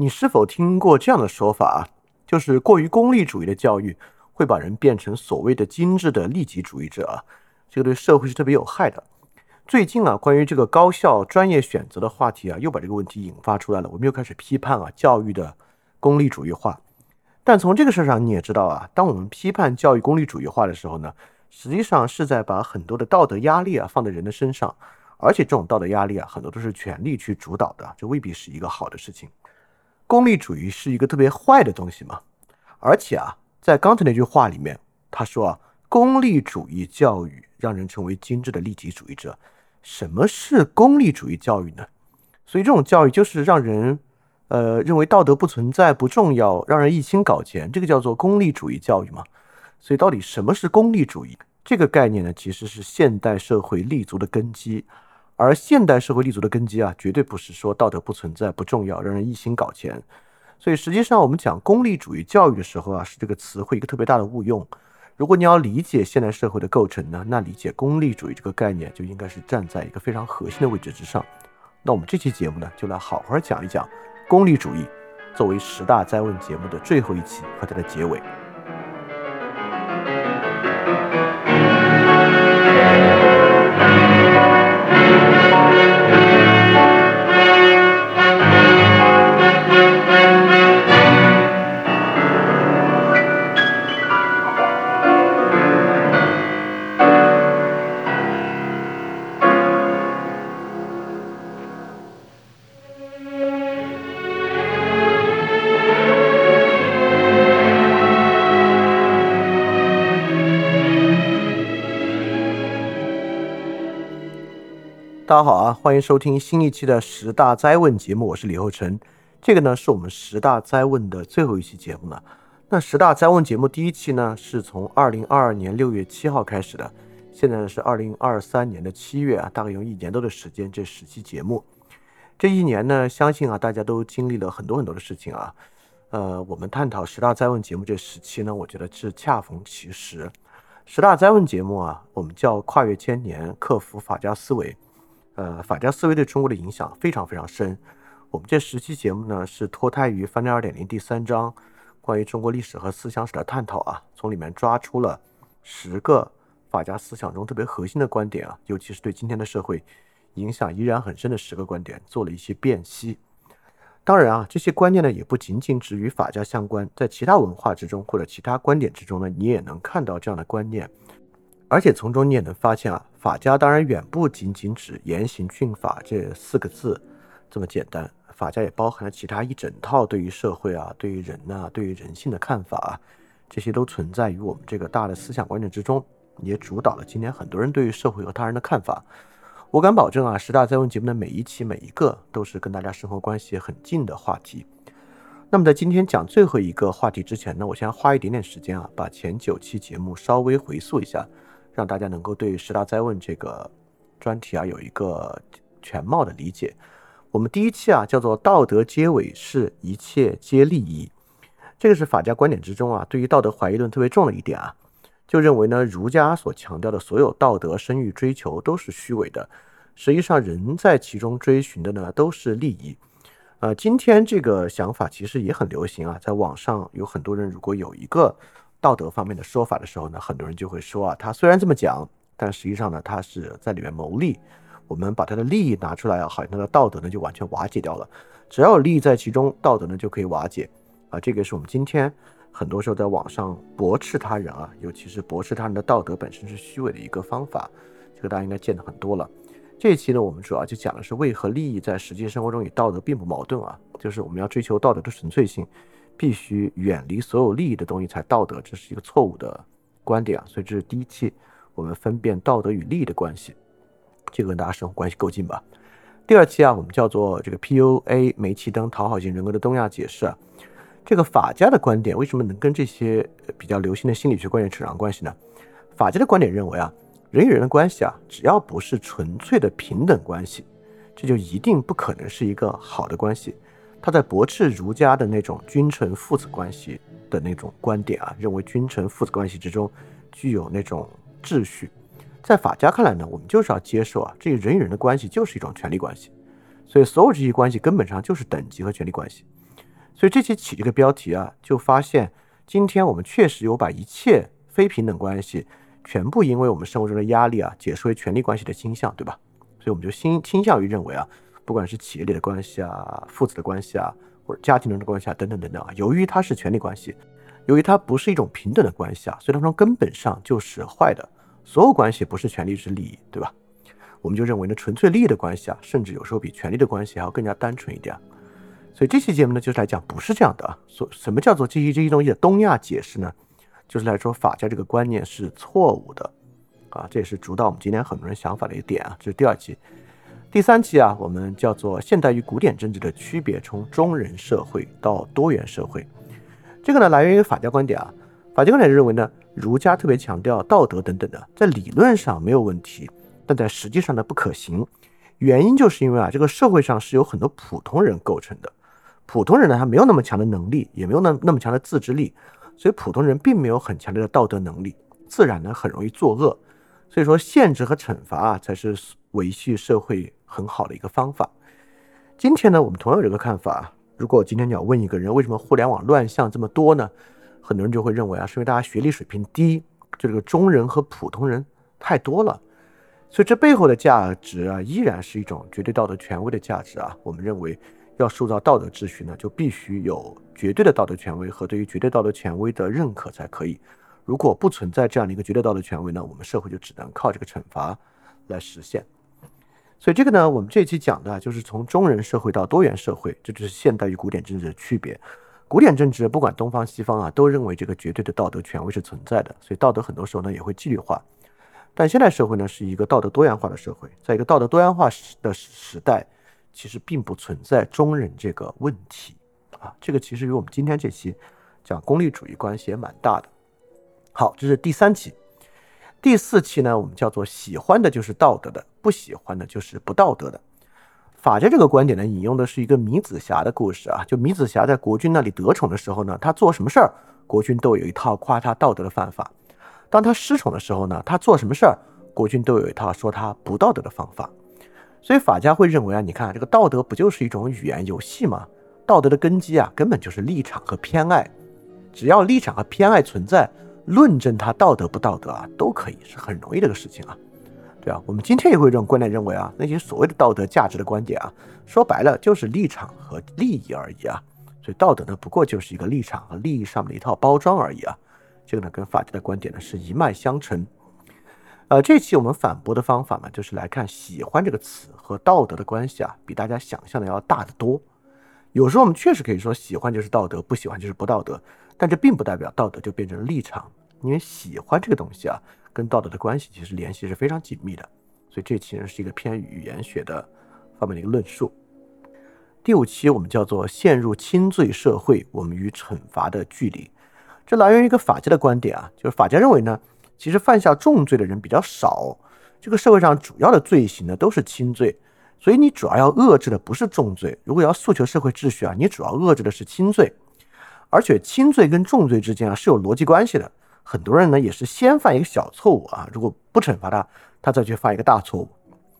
你是否听过这样的说法啊？就是过于功利主义的教育会把人变成所谓的精致的利己主义者啊，这个对社会是特别有害的。最近啊，关于这个高校专业选择的话题啊，又把这个问题引发出来了。我们又开始批判啊教育的功利主义化。但从这个事儿上你也知道啊，当我们批判教育功利主义化的时候呢，实际上是在把很多的道德压力啊放在人的身上，而且这种道德压力啊，很多都是权力去主导的，这未必是一个好的事情。功利主义是一个特别坏的东西嘛？而且啊，在刚才那句话里面，他说啊，功利主义教育让人成为精致的利己主义者。什么是功利主义教育呢？所以这种教育就是让人，呃，认为道德不存在、不重要，让人一心搞钱，这个叫做功利主义教育嘛。所以到底什么是功利主义这个概念呢？其实是现代社会立足的根基。而现代社会立足的根基啊，绝对不是说道德不存在、不重要，让人一心搞钱。所以实际上，我们讲功利主义教育的时候啊，是这个词汇一个特别大的误用。如果你要理解现代社会的构成呢，那理解功利主义这个概念就应该是站在一个非常核心的位置之上。那我们这期节目呢，就来好好讲一讲功利主义，作为十大灾问节目的最后一期和它的结尾。大家好啊，欢迎收听新一期的十大灾问节目，我是李厚成。这个呢是我们十大灾问的最后一期节目了。那十大灾问节目第一期呢是从二零二二年六月七号开始的，现在呢是二零二三年的七月啊，大概用一年多的时间，这十期节目。这一年呢，相信啊大家都经历了很多很多的事情啊。呃，我们探讨十大灾问节目这十期呢，我觉得是恰逢其时。十大灾问节目啊，我们叫跨越千年，克服法家思维。呃，法家思维对中国的影响非常非常深。我们这十期节目呢，是脱胎于《翻天二点零》第三章关于中国历史和思想史的探讨啊，从里面抓出了十个法家思想中特别核心的观点啊，尤其是对今天的社会影响依然很深的十个观点，做了一些辨析。当然啊，这些观念呢，也不仅仅只与法家相关，在其他文化之中或者其他观点之中呢，你也能看到这样的观念。而且从中你也能发现啊，法家当然远不仅仅指严刑峻法这四个字这么简单，法家也包含了其他一整套对于社会啊、对于人呐、对于人性的看法啊，这些都存在于我们这个大的思想观念之中，也主导了今天很多人对于社会和他人的看法。我敢保证啊，十大在问节目的每一期每一个都是跟大家生活关系很近的话题。那么在今天讲最后一个话题之前呢，我先花一点点时间啊，把前九期节目稍微回溯一下。让大家能够对十大灾问这个专题啊有一个全貌的理解。我们第一期啊叫做“道德皆伪是一切皆利益”，这个是法家观点之中啊对于道德怀疑论特别重的一点啊，就认为呢儒家所强调的所有道德声誉追求都是虚伪的，实际上人在其中追寻的呢都是利益。呃，今天这个想法其实也很流行啊，在网上有很多人如果有一个。道德方面的说法的时候呢，很多人就会说啊，他虽然这么讲，但实际上呢，他是在里面谋利。我们把他的利益拿出来啊，好像他的道德呢就完全瓦解掉了。只要有利益在其中，道德呢就可以瓦解啊。这个是我们今天很多时候在网上驳斥他人啊，尤其是驳斥他人的道德本身是虚伪的一个方法。这个大家应该见得很多了。这一期呢，我们主要就讲的是为何利益在实际生活中与道德并不矛盾啊，就是我们要追求道德的纯粹性。必须远离所有利益的东西才道德，这是一个错误的观点啊！所以这是第一期，我们分辨道德与利益的关系，这个跟大家生活关系够近吧？第二期啊，我们叫做这个 PUA 煤气灯讨好型人格的东亚解释啊，这个法家的观点为什么能跟这些比较流行的心理学观点扯上关系呢？法家的观点认为啊，人与人的关系啊，只要不是纯粹的平等关系，这就一定不可能是一个好的关系。他在驳斥儒家的那种君臣父子关系的那种观点啊，认为君臣父子关系之中具有那种秩序。在法家看来呢，我们就是要接受啊，这个人与人的关系就是一种权力关系，所以所有这些关系根本上就是等级和权力关系。所以这期起这个标题啊，就发现今天我们确实有把一切非平等关系全部因为我们生活中的压力啊，解释为权力关系的倾向，对吧？所以我们就倾倾向于认为啊，不管是企业里的关系啊、父子的关系啊，或者家庭中的关系啊，等等等等啊，由于它是权力关系，由于它不是一种平等的关系啊，所以它从根本上就是坏的。所有关系不是权利是利益，对吧？我们就认为呢，纯粹利益的关系啊，甚至有时候比权力的关系还要更加单纯一点。所以这期节目呢，就是来讲不是这样的啊。所什么叫做这一这一东西的东亚解释呢？就是来说法家这个观念是错误的啊。这也是主导我们今天很多人想法的一个点啊。这是第二期，第三期啊，我们叫做现代与古典政治的区别，从中人社会到多元社会。这个呢，来源于法家观点啊。法家观点认为呢，儒家特别强调道德等等的，在理论上没有问题，但在实际上呢不可行。原因就是因为啊，这个社会上是由很多普通人构成的。普通人呢，他没有那么强的能力，也没有那那么强的自制力，所以普通人并没有很强烈的道德能力，自然呢很容易作恶。所以说，限制和惩罚啊，才是维系社会很好的一个方法。今天呢，我们同样有这个看法。如果今天你要问一个人，为什么互联网乱象这么多呢？很多人就会认为啊，是因为大家学历水平低，就这个中人和普通人太多了。所以这背后的价值啊，依然是一种绝对道德权威的价值啊。我们认为。要塑造道德秩序呢，就必须有绝对的道德权威和对于绝对道德权威的认可才可以。如果不存在这样的一个绝对道德权威呢，我们社会就只能靠这个惩罚来实现。所以这个呢，我们这一期讲的就是从中人社会到多元社会，这就是现代与古典政治的区别。古典政治不管东方西方啊，都认为这个绝对的道德权威是存在的，所以道德很多时候呢也会纪律化。但现代社会呢是一个道德多元化的社会，在一个道德多元化时的时代。其实并不存在中人这个问题啊，这个其实与我们今天这期讲功利主义关系也蛮大的。好，这是第三期，第四期呢，我们叫做喜欢的就是道德的，不喜欢的就是不道德的。法家这个观点呢，引用的是一个米子瑕的故事啊，就米子瑕在国君那里得宠的时候呢，他做什么事儿，国君都有一套夸他道德的办法；当他失宠的时候呢，他做什么事儿，国君都有一套说他不道德的方法。所以法家会认为啊，你看这个道德不就是一种语言游戏吗？道德的根基啊，根本就是立场和偏爱。只要立场和偏爱存在，论证它道德不道德啊，都可以是很容易的个事情啊。对啊，我们今天也会这种观点认为啊，那些所谓的道德价值的观点啊，说白了就是立场和利益而已啊。所以道德呢，不过就是一个立场和利益上面的一套包装而已啊。这个呢，跟法家的观点呢是一脉相承。呃，这期我们反驳的方法呢，就是来看“喜欢”这个词和道德的关系啊，比大家想象的要大得多。有时候我们确实可以说喜欢就是道德，不喜欢就是不道德，但这并不代表道德就变成了立场，因为喜欢这个东西啊，跟道德的关系其实联系是非常紧密的。所以这其实是一个偏语言学的方面的一个论述。第五期我们叫做“陷入轻罪社会，我们与惩罚的距离”，这来源于一个法家的观点啊，就是法家认为呢。其实犯下重罪的人比较少，这个社会上主要的罪行呢都是轻罪，所以你主要要遏制的不是重罪。如果要诉求社会秩序啊，你主要遏制的是轻罪，而且轻罪跟重罪之间啊是有逻辑关系的。很多人呢也是先犯一个小错误啊，如果不惩罚他，他再去犯一个大错误。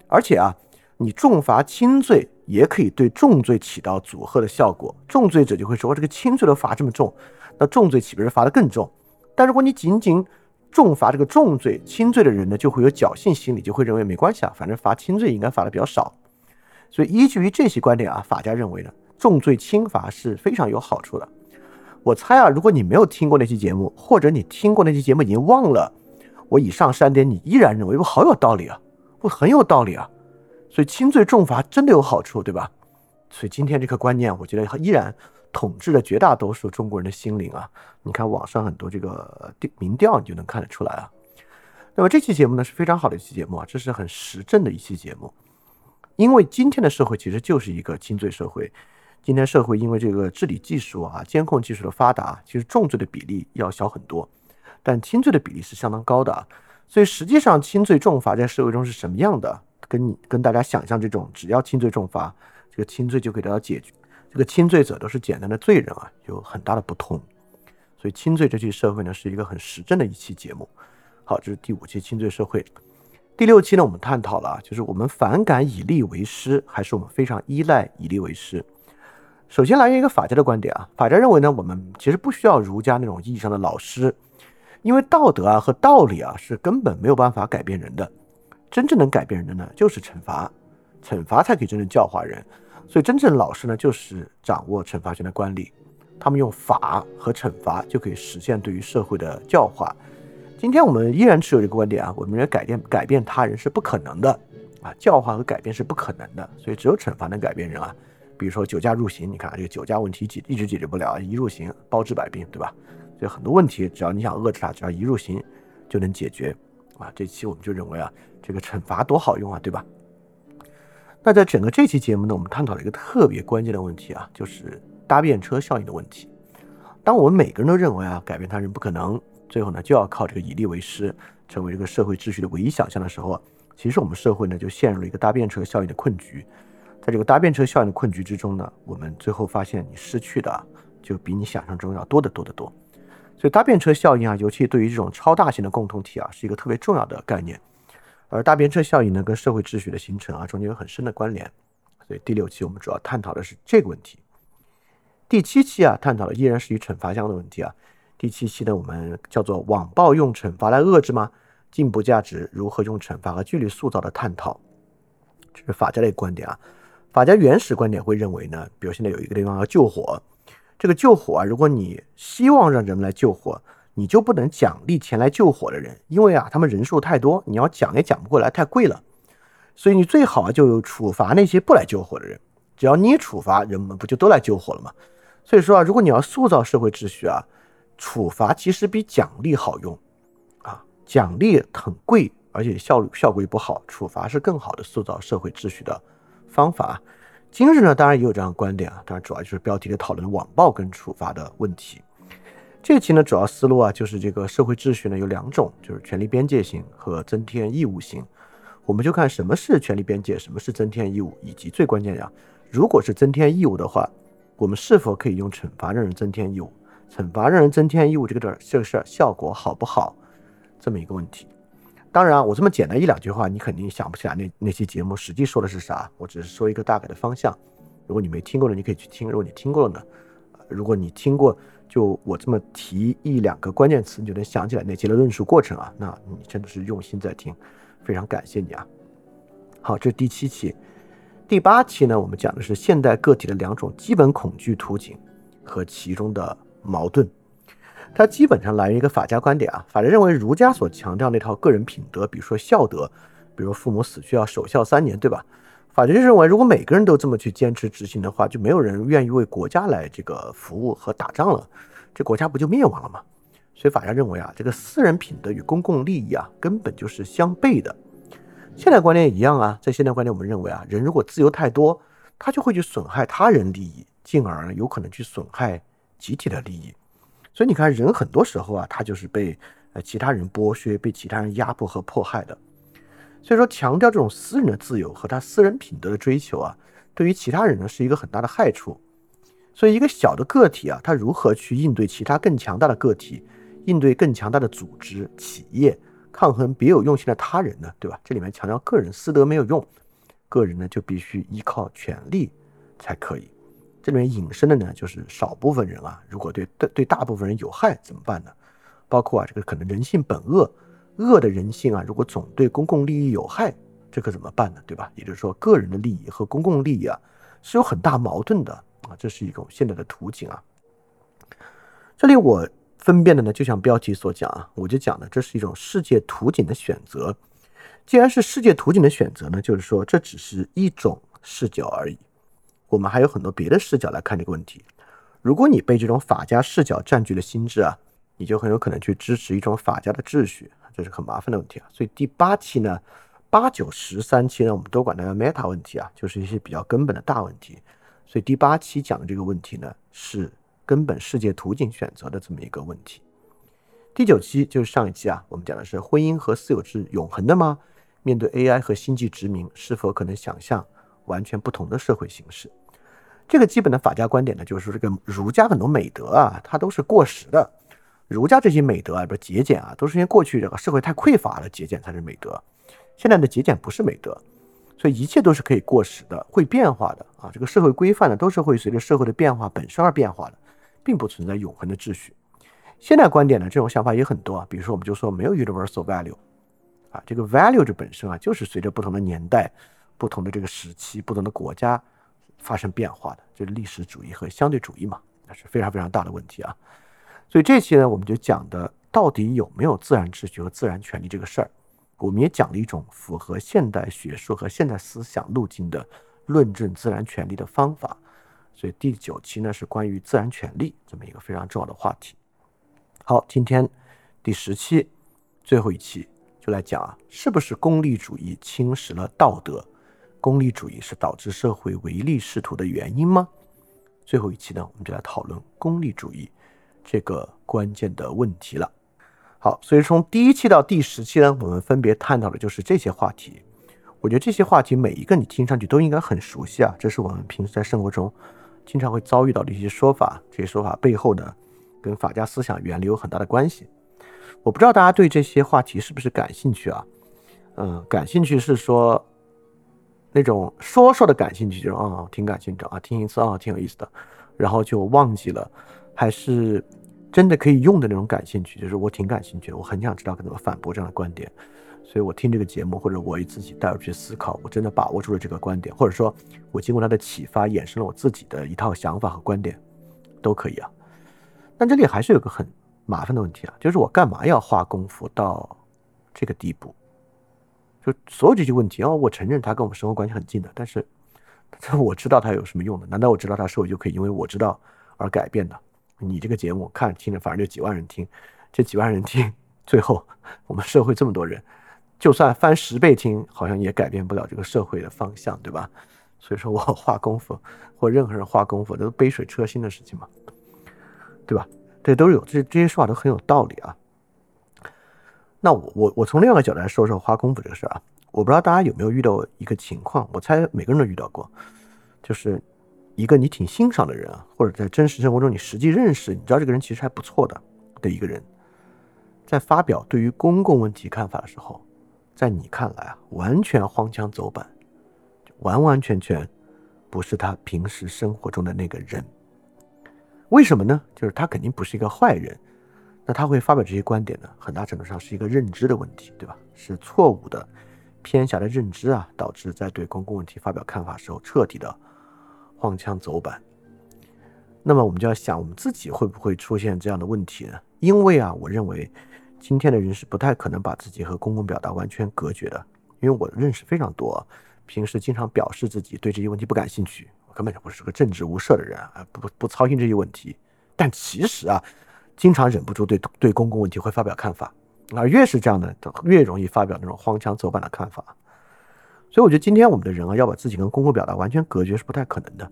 而且啊，你重罚轻罪也可以对重罪起到阻吓的效果，重罪者就会说这个轻罪都罚这么重，那重罪岂不是罚得更重？但如果你仅仅重罚这个重罪，轻罪的人呢就会有侥幸心理，就会认为没关系啊，反正罚轻罪应该罚的比较少。所以依据于这些观点啊，法家认为呢，重罪轻罚是非常有好处的。我猜啊，如果你没有听过那期节目，或者你听过那期节目已经忘了，我以上三点你依然认为我好有道理啊，我很有道理啊。所以轻罪重罚真的有好处，对吧？所以今天这个观念，我觉得依然。统治了绝大多数中国人的心灵啊！你看网上很多这个民调，你就能看得出来啊。那么这期节目呢是非常好的一期节目啊，这是很实证的一期节目。因为今天的社会其实就是一个轻罪社会，今天社会因为这个治理技术啊、监控技术的发达，其实重罪的比例要小很多，但轻罪的比例是相当高的啊。所以实际上轻罪重罚在社会中是什么样的，跟你跟大家想象这种只要轻罪重罚，这个轻罪就可以得到解决。这个轻罪者都是简单的罪人啊，有很大的不同。所以轻罪这期社会呢，是一个很实证的一期节目。好，这是第五期轻罪社会。第六期呢，我们探讨了就是我们反感以利为师，还是我们非常依赖以利为师。首先来源一个法家的观点啊，法家认为呢，我们其实不需要儒家那种意义上的老师，因为道德啊和道理啊是根本没有办法改变人的，真正能改变人的呢就是惩罚，惩罚才可以真正教化人。所以真正老师呢就是掌握惩罚权的官吏，他们用法和惩罚就可以实现对于社会的教化。今天我们依然持有这个观点啊，我们认为改变改变他人是不可能的啊，教化和改变是不可能的，所以只有惩罚能改变人啊。比如说酒驾入刑，你看这个酒驾问题解一直解决不了，一入刑包治百病，对吧？所以很多问题只要你想遏制它，只要一入刑就能解决啊。这期我们就认为啊，这个惩罚多好用啊，对吧？那在整个这期节目呢，我们探讨了一个特别关键的问题啊，就是搭便车效应的问题。当我们每个人都认为啊，改变他人不可能。最后呢，就要靠这个以利为师，成为这个社会秩序的唯一想象的时候，其实我们社会呢就陷入了一个搭便车效应的困局。在这个搭便车效应的困局之中呢，我们最后发现你失去的就比你想象中要多得多得多。所以搭便车效应啊，尤其对于这种超大型的共同体啊，是一个特别重要的概念。而搭便车效应呢，跟社会秩序的形成啊，中间有很深的关联。所以第六期我们主要探讨的是这个问题。第七期啊，探讨的依然是与惩罚相关的问题啊。第七期呢，我们叫做“网暴用惩罚来遏制吗？进步价值如何用惩罚和纪律塑造”的探讨，这是法家的一个观点啊。法家原始观点会认为呢，比如现在有一个地方要救火，这个救火啊，如果你希望让人们来救火，你就不能奖励前来救火的人，因为啊，他们人数太多，你要讲也讲不过来，太贵了。所以你最好啊，就处罚那些不来救火的人。只要你处罚，人们不就都来救火了吗？所以说啊，如果你要塑造社会秩序啊。处罚其实比奖励好用，啊，奖励很贵，而且效率效果也不好。处罚是更好的塑造社会秩序的方法。今日呢，当然也有这样的观点啊，当然主要就是标题里讨论网暴跟处罚的问题。这期呢，主要思路啊，就是这个社会秩序呢有两种，就是权利边界型和增添义务型。我们就看什么是权利边界，什么是增添义务，以及最关键的，如果是增添义务的话，我们是否可以用惩罚让人增添义务？惩罚让人增添义务这个事儿，这个事儿效果好不好？这么一个问题。当然，我这么简单一两句话，你肯定想不起来那那期节目实际说的是啥。我只是说一个大概的方向。如果你没听过的，你可以去听；如果你听过了呢，如果你听过，就我这么提一两个关键词，你就能想起来那期的论述过程啊。那你真的是用心在听，非常感谢你啊。好，这是第七期。第八期呢，我们讲的是现代个体的两种基本恐惧图景和其中的。矛盾，它基本上来源于一个法家观点啊。法家认为儒家所强调那套个人品德，比如说孝德，比如父母死去要守孝三年，对吧？法家就认为，如果每个人都这么去坚持执行的话，就没有人愿意为国家来这个服务和打仗了，这国家不就灭亡了吗？所以法家认为啊，这个私人品德与公共利益啊，根本就是相悖的。现代观念也一样啊，在现代观念，我们认为啊，人如果自由太多，他就会去损害他人利益，进而有可能去损害。集体的利益，所以你看，人很多时候啊，他就是被呃其他人剥削、被其他人压迫和迫害的。所以说，强调这种私人的自由和他私人品德的追求啊，对于其他人呢是一个很大的害处。所以，一个小的个体啊，他如何去应对其他更强大的个体，应对更强大的组织、企业，抗衡别有用心的他人呢？对吧？这里面强调个人私德没有用，个人呢就必须依靠权力才可以。这里面引申的呢，就是少部分人啊，如果对对对大部分人有害怎么办呢？包括啊，这个可能人性本恶，恶的人性啊，如果总对公共利益有害，这可怎么办呢？对吧？也就是说，个人的利益和公共利益啊，是有很大矛盾的啊，这是一种现在的图景啊。这里我分辨的呢，就像标题所讲啊，我就讲的这是一种世界图景的选择。既然是世界图景的选择呢，就是说这只是一种视角而已。我们还有很多别的视角来看这个问题。如果你被这种法家视角占据了心智啊，你就很有可能去支持一种法家的秩序，这是很麻烦的问题啊。所以第八期呢，八九十三期呢，我们都管它叫 meta 问题啊，就是一些比较根本的大问题。所以第八期讲的这个问题呢，是根本世界图景选择的这么一个问题。第九期就是上一期啊，我们讲的是婚姻和私有制永恒的吗？面对 AI 和星际殖民，是否可能想象？完全不同的社会形式，这个基本的法家观点呢，就是说这个儒家很多美德啊，它都是过时的。儒家这些美德啊，不是节俭啊，都是因为过去这个社会太匮乏了，节俭才是美德。现在的节俭不是美德，所以一切都是可以过时的，会变化的啊。这个社会规范呢，都是会随着社会的变化本身而变化的，并不存在永恒的秩序。现代观点呢，这种想法也很多啊。比如说，我们就说没有 universal value 啊，这个 value 这本身啊，就是随着不同的年代、不同的这个时期、不同的国家发生变化的，就是历史主义和相对主义嘛，那是非常非常大的问题啊。所以这期呢，我们就讲的到底有没有自然秩序和自然权利这个事儿。我们也讲了一种符合现代学术和现代思想路径的论证自然权利的方法，所以第九期呢是关于自然权利这么一个非常重要的话题。好，今天第十期最后一期就来讲啊，是不是功利主义侵蚀了道德？功利主义是导致社会唯利是图的原因吗？最后一期呢，我们就来讨论功利主义这个关键的问题了。好，所以从第一期到第十期呢，我们分别探讨的就是这些话题。我觉得这些话题每一个你听上去都应该很熟悉啊，这是我们平时在生活中经常会遭遇到的一些说法。这些说法背后呢，跟法家思想原理有很大的关系。我不知道大家对这些话题是不是感兴趣啊？嗯，感兴趣是说那种说说的感兴趣，就是啊，挺感兴趣啊，听一次啊，挺有意思的，然后就忘记了，还是？真的可以用的那种感兴趣，就是我挺感兴趣的，我很想知道该怎么反驳这样的观点，所以我听这个节目，或者我自己带入去思考，我真的把握住了这个观点，或者说我经过他的启发，衍生了我自己的一套想法和观点，都可以啊。但这里还是有个很麻烦的问题啊，就是我干嘛要花功夫到这个地步？就所有这些问题啊，我承认它跟我们生活关系很近的，但是这我知道它有什么用的？难道我知道它社会就可以因为我知道而改变的？你这个节目看听着，反正就几万人听，这几万人听，最后我们社会这么多人，就算翻十倍听，好像也改变不了这个社会的方向，对吧？所以说我花功夫，或任何人花功夫，都杯水车薪的事情嘛，对吧？这都是有这这些说法都很有道理啊。那我我我从另外一个角度来说说花功夫这个事儿啊，我不知道大家有没有遇到一个情况，我猜每个人都遇到过，就是。一个你挺欣赏的人啊，或者在真实生活中你实际认识，你知道这个人其实还不错的的一个人，在发表对于公共问题看法的时候，在你看来啊，完全荒腔走板，完完全全不是他平时生活中的那个人。为什么呢？就是他肯定不是一个坏人，那他会发表这些观点呢？很大程度上是一个认知的问题，对吧？是错误的、偏狭的认知啊，导致在对公共问题发表看法时候彻底的。荒腔走板，那么我们就要想，我们自己会不会出现这样的问题呢？因为啊，我认为今天的人是不太可能把自己和公共表达完全隔绝的。因为我认识非常多，平时经常表示自己对这些问题不感兴趣，我根本就不是个政治无涉的人啊，不不操心这些问题。但其实啊，经常忍不住对对公共问题会发表看法，而越是这样的，越容易发表那种荒腔走板的看法。所以我觉得今天我们的人啊，要把自己跟公共表达完全隔绝是不太可能的。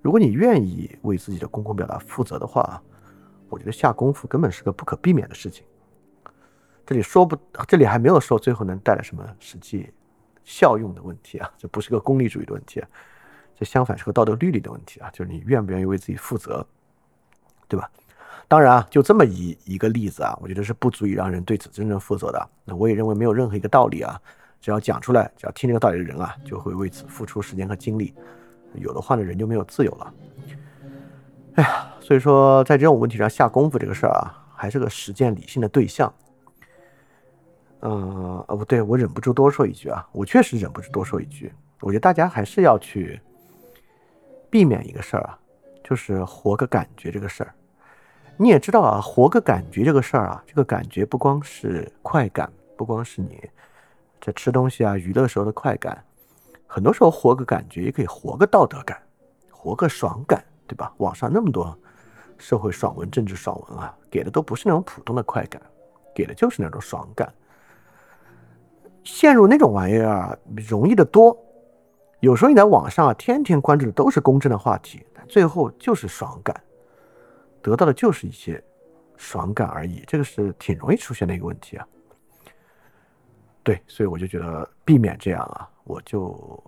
如果你愿意为自己的公共表达负责的话，我觉得下功夫根本是个不可避免的事情。这里说不，这里还没有说最后能带来什么实际效用的问题啊，这不是个功利主义的问题啊，这相反是个道德律理的问题啊，就是你愿不愿意为自己负责，对吧？当然啊，就这么一一个例子啊，我觉得是不足以让人对此真正负责的。那我也认为没有任何一个道理啊。只要讲出来，只要听这个道理的人啊，就会为此付出时间和精力。有的话呢，人就没有自由了。哎呀，所以说在这种问题上下功夫这个事儿啊，还是个实践理性的对象。嗯，哦不对，我忍不住多说一句啊，我确实忍不住多说一句。我觉得大家还是要去避免一个事儿啊，就是活个感觉这个事儿。你也知道啊，活个感觉这个事儿啊，这个感觉不光是快感，不光是你。在吃东西啊、娱乐时候的快感，很多时候活个感觉也可以活个道德感，活个爽感，对吧？网上那么多社会爽文、政治爽文啊，给的都不是那种普通的快感，给的就是那种爽感。陷入那种玩意儿容易的多，有时候你在网上啊，天天关注的都是公正的话题，最后就是爽感，得到的就是一些爽感而已，这个是挺容易出现的一个问题啊。对，所以我就觉得避免这样啊，我就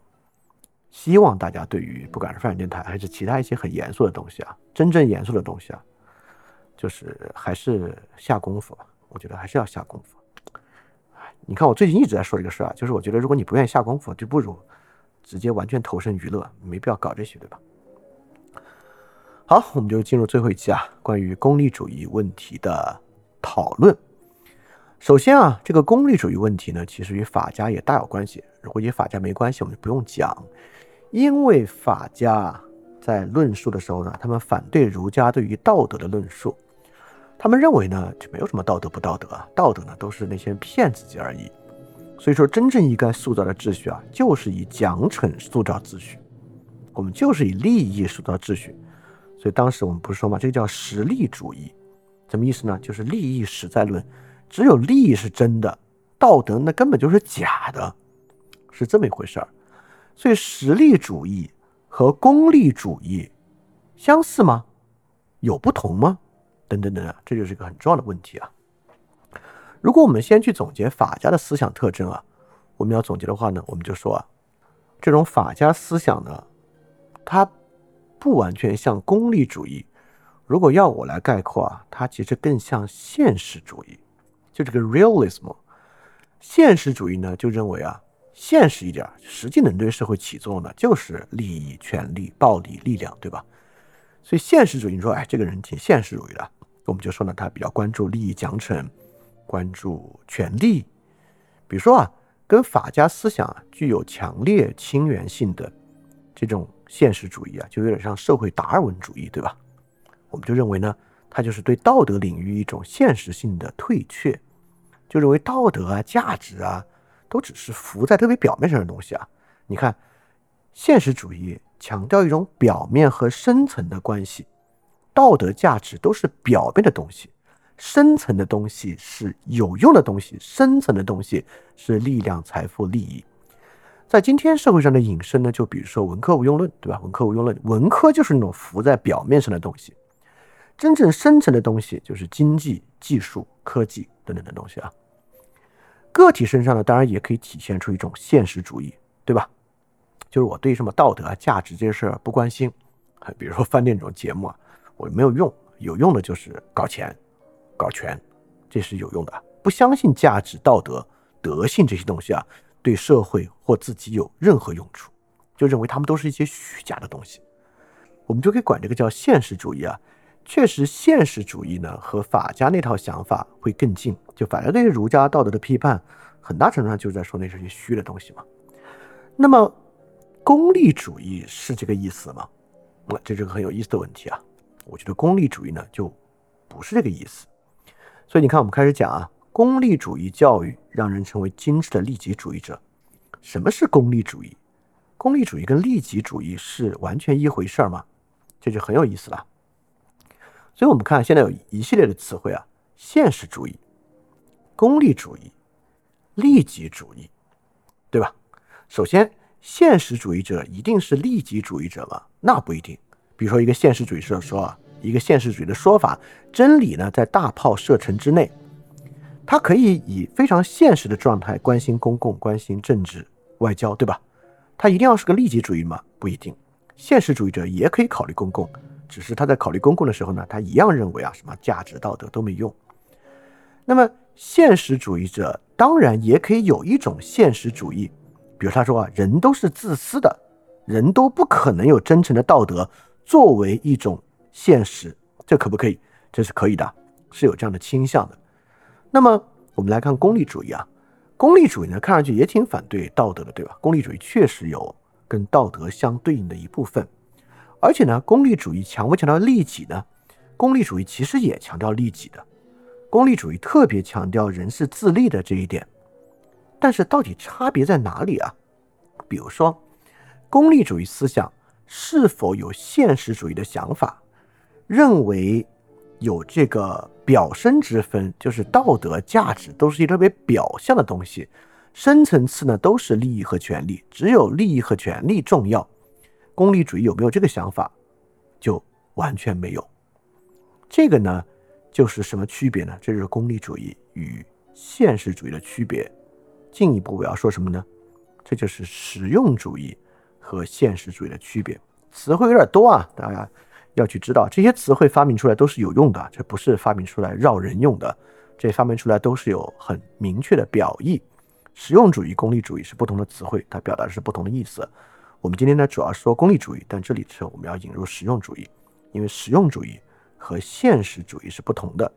希望大家对于不管是泛电台还是其他一些很严肃的东西啊，真正严肃的东西啊，就是还是下功夫吧。我觉得还是要下功夫。你看我最近一直在说这个事儿啊，就是我觉得如果你不愿意下功夫，就不如直接完全投身娱乐，没必要搞这些，对吧？好，我们就进入最后一期啊，关于功利主义问题的讨论。首先啊，这个功利主义问题呢，其实与法家也大有关系。如果与法家没关系，我们就不用讲，因为法家在论述的时候呢，他们反对儒家对于道德的论述，他们认为呢，就没有什么道德不道德啊，道德呢都是那些骗自己而已。所以说，真正应该塑造的秩序啊，就是以奖惩塑造秩序，我们就是以利益塑造秩序。所以当时我们不是说嘛，这个叫实力主义，什么意思呢？就是利益实在论，只有利益是真的，道德那根本就是假的，是这么一回事儿。所以实力主义和功利主义相似吗？有不同吗？等等等等，这就是一个很重要的问题啊。如果我们先去总结法家的思想特征啊，我们要总结的话呢，我们就说啊，这种法家思想呢，它。不完全像功利主义，如果要我来概括啊，它其实更像现实主义，就这个 realism。现实主义呢，就认为啊，现实一点，实际能对社会起作用的，就是利益、权力、暴力、力量，对吧？所以现实主义，你说，哎，这个人挺现实主义的，我们就说呢，他比较关注利益奖惩，关注权力。比如说啊，跟法家思想具有强烈亲缘性的这种。现实主义啊，就有点像社会达尔文主义，对吧？我们就认为呢，它就是对道德领域一种现实性的退却，就认为道德啊、价值啊，都只是浮在特别表面上的东西啊。你看，现实主义强调一种表面和深层的关系，道德价值都是表面的东西，深层的东西是有用的东西，深层的东西是力量、财富、利益。在今天社会上的引申呢，就比如说文科无用论，对吧？文科无用论，文科就是那种浮在表面上的东西，真正深层的东西就是经济、技术、科技等等的东西啊。个体身上呢，当然也可以体现出一种现实主义，对吧？就是我对什么道德啊、价值这些事儿不关心，比如说饭店这种节目啊，我没有用，有用的就是搞钱、搞权，这是有用的。不相信价值、道德、德性这些东西啊。对社会或自己有任何用处，就认为他们都是一些虚假的东西，我们就可以管这个叫现实主义啊。确实，现实主义呢和法家那套想法会更近。就法家对于儒家道德的批判，很大程度上就是在说那是些虚的东西嘛。那么，功利主义是这个意思吗？那这是个很有意思的问题啊。我觉得功利主义呢就不是这个意思。所以你看，我们开始讲啊。功利主义教育让人成为精致的利己主义者。什么是功利主义？功利主义跟利己主义是完全一回事儿吗？这就很有意思了。所以，我们看现在有一系列的词汇啊：现实主义、功利主义、利己主义，对吧？首先，现实主义者一定是利己主义者吗？那不一定。比如说，一个现实主义者说啊，一个现实主义的说法，真理呢在大炮射程之内。他可以以非常现实的状态关心公共、关心政治、外交，对吧？他一定要是个利己主义吗？不一定。现实主义者也可以考虑公共，只是他在考虑公共的时候呢，他一样认为啊，什么价值、道德都没用。那么，现实主义者当然也可以有一种现实主义，比如他说啊，人都是自私的，人都不可能有真诚的道德作为一种现实，这可不可以？这是可以的，是有这样的倾向的。那么我们来看功利主义啊，功利主义呢，看上去也挺反对道德的，对吧？功利主义确实有跟道德相对应的一部分，而且呢，功利主义强不强调利己呢？功利主义其实也强调利己的，功利主义特别强调人是自利的这一点。但是到底差别在哪里啊？比如说，功利主义思想是否有现实主义的想法，认为？有这个表深之分，就是道德价值都是一特别表象的东西，深层次呢都是利益和权利，只有利益和权利重要。功利主义有没有这个想法？就完全没有。这个呢，就是什么区别呢？这就是功利主义与现实主义的区别。进一步我要说什么呢？这就是实用主义和现实主义的区别。词汇有点多啊，大家。要去知道这些词汇发明出来都是有用的，这不是发明出来绕人用的，这发明出来都是有很明确的表意。实用主义、功利主义是不同的词汇，它表达的是不同的意思。我们今天呢主要说功利主义，但这里是我们要引入实用主义，因为实用主义和现实主义是不同的。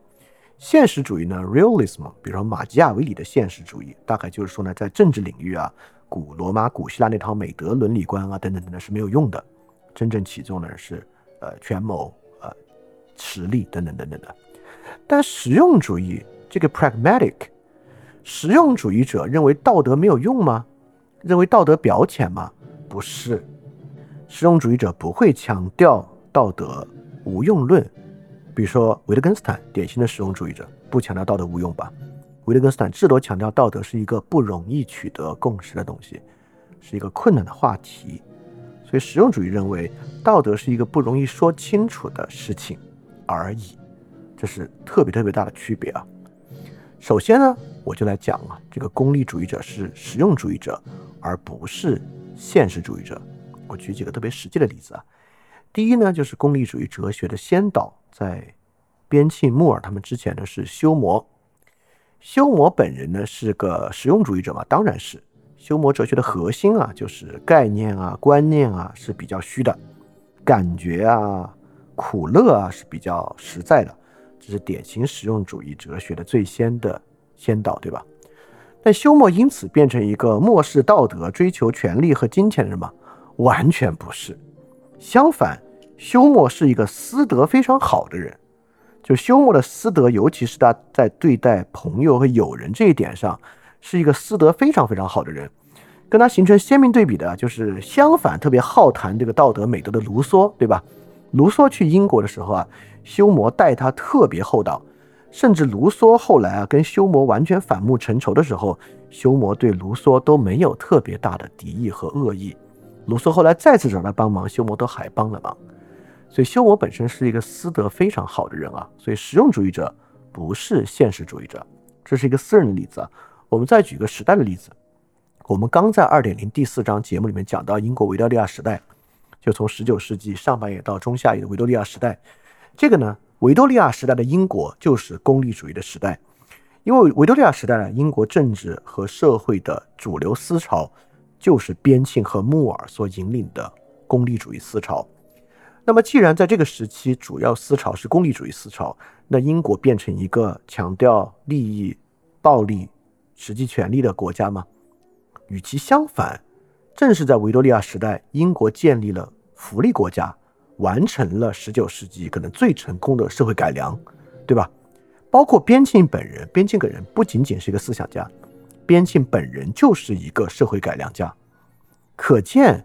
现实主义呢，realism，比如说马基亚维里的现实主义，大概就是说呢，在政治领域啊，古罗马、古希腊那套美德伦理观啊，等等等等是没有用的，真正起作呢是呃权谋、呃实力等等等等的。但实用主义这个 pragmatic，实用主义者认为道德没有用吗？认为道德表浅吗？不是，实用主义者不会强调道德无用论。比如说维特根斯坦，典型的实用主义者，不强调道德无用吧？维特根斯坦至多强调道德是一个不容易取得共识的东西，是一个困难的话题。所以实用主义认为道德是一个不容易说清楚的事情而已，这是特别特别大的区别啊。首先呢，我就来讲啊，这个功利主义者是实用主义者，而不是。现实主义者，我举几个特别实际的例子啊。第一呢，就是功利主义哲学的先导，在边沁、穆尔他们之前呢是休谟。休谟本人呢是个实用主义者嘛，当然是。休谟哲学的核心啊，就是概念啊、观念啊是比较虚的，感觉啊、苦乐啊是比较实在的，这是典型实用主义哲学的最先的先导，对吧？但休谟因此变成一个漠视道德、追求权力和金钱的人吗？完全不是。相反，休谟是一个私德非常好的人。就休谟的私德，尤其是他在对待朋友和友人这一点上，是一个私德非常非常好的人。跟他形成鲜明对比的就是相反，特别好谈这个道德美德的卢梭，对吧？卢梭去英国的时候啊，休谟待他特别厚道。甚至卢梭后来啊跟休谟完全反目成仇的时候，休谟对卢梭都没有特别大的敌意和恶意。卢梭后来再次找他帮忙，休谟都还帮了忙。所以休谟本身是一个私德非常好的人啊。所以实用主义者不是现实主义者，这是一个私人的例子啊。我们再举个时代的例子，我们刚在二点零第四章节目里面讲到英国维多利亚时代，就从十九世纪上半叶到中下叶的维多利亚时代，这个呢。维多利亚时代的英国就是功利主义的时代，因为维多利亚时代呢，英国政治和社会的主流思潮就是边沁和穆尔所引领的功利主义思潮。那么，既然在这个时期主要思潮是功利主义思潮，那英国变成一个强调利益、暴力、实际权利的国家吗？与其相反，正是在维多利亚时代，英国建立了福利国家。完成了十九世纪可能最成功的社会改良，对吧？包括边沁本人，边沁本人不仅仅是一个思想家，边沁本人就是一个社会改良家。可见，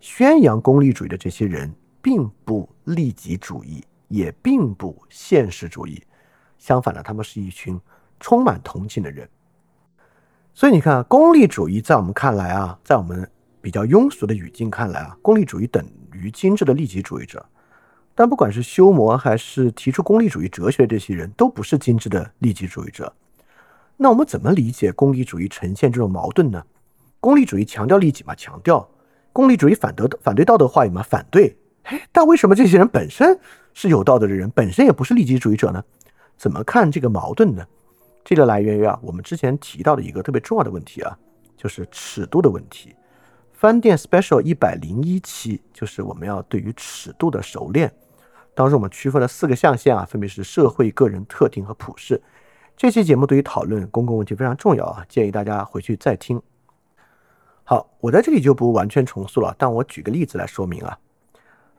宣扬功利主义的这些人并不利己主义，也并不现实主义。相反呢，他们是一群充满同情的人。所以你看啊，功利主义在我们看来啊，在我们。比较庸俗的语境看来啊，功利主义等于精致的利己主义者。但不管是修谟还是提出功利主义哲学这些人，都不是精致的利己主义者。那我们怎么理解功利主义呈现这种矛盾呢？功利主义强调利己嘛，强调；功利主义反德反对道德话语嘛，反对。哎，但为什么这些人本身是有道德的人，本身也不是利己主义者呢？怎么看这个矛盾呢？这个来源于啊，我们之前提到的一个特别重要的问题啊，就是尺度的问题。翻店 special 一百零一期就是我们要对于尺度的熟练。当时我们区分了四个象限啊，分别是社会、个人、特定和普世。这期节目对于讨论公共问题非常重要啊，建议大家回去再听。好，我在这里就不完全重塑了，但我举个例子来说明啊。